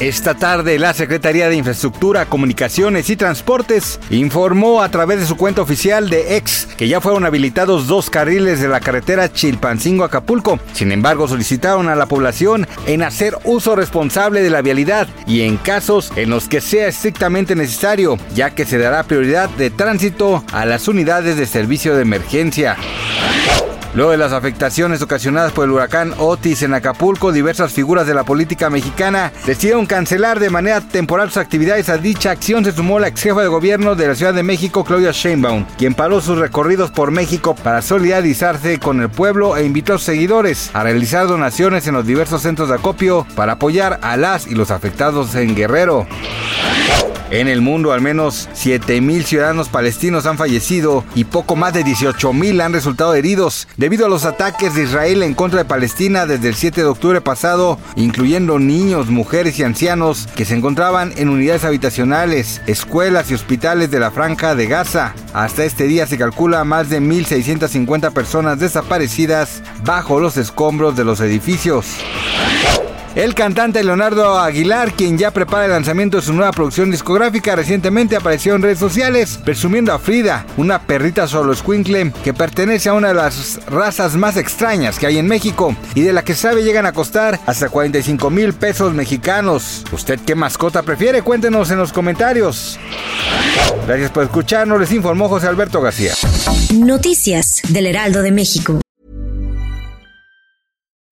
Esta tarde la Secretaría de Infraestructura, Comunicaciones y Transportes informó a través de su cuenta oficial de X que ya fueron habilitados dos carriles de la carretera Chilpancingo-Acapulco. Sin embargo, solicitaron a la población en hacer uso responsable de la vialidad y en casos en los que sea estrictamente necesario, ya que se dará prioridad de tránsito a las unidades de servicio de emergencia. Luego de las afectaciones ocasionadas por el huracán Otis en Acapulco, diversas figuras de la política mexicana decidieron cancelar de manera temporal sus actividades. A dicha acción se sumó la ex jefa de gobierno de la Ciudad de México, Claudia Sheinbaum, quien paró sus recorridos por México para solidarizarse con el pueblo e invitó a sus seguidores a realizar donaciones en los diversos centros de acopio para apoyar a las y los afectados en Guerrero. En el mundo, al menos 7.000 ciudadanos palestinos han fallecido y poco más de 18.000 han resultado heridos debido a los ataques de Israel en contra de Palestina desde el 7 de octubre pasado, incluyendo niños, mujeres y ancianos que se encontraban en unidades habitacionales, escuelas y hospitales de la franja de Gaza. Hasta este día se calcula más de 1.650 personas desaparecidas bajo los escombros de los edificios. El cantante Leonardo Aguilar, quien ya prepara el lanzamiento de su nueva producción discográfica, recientemente apareció en redes sociales presumiendo a Frida, una perrita solo squinkle que pertenece a una de las razas más extrañas que hay en México y de la que sabe llegan a costar hasta 45 mil pesos mexicanos. ¿Usted qué mascota prefiere? Cuéntenos en los comentarios. Gracias por escucharnos, les informó José Alberto García. Noticias del Heraldo de México.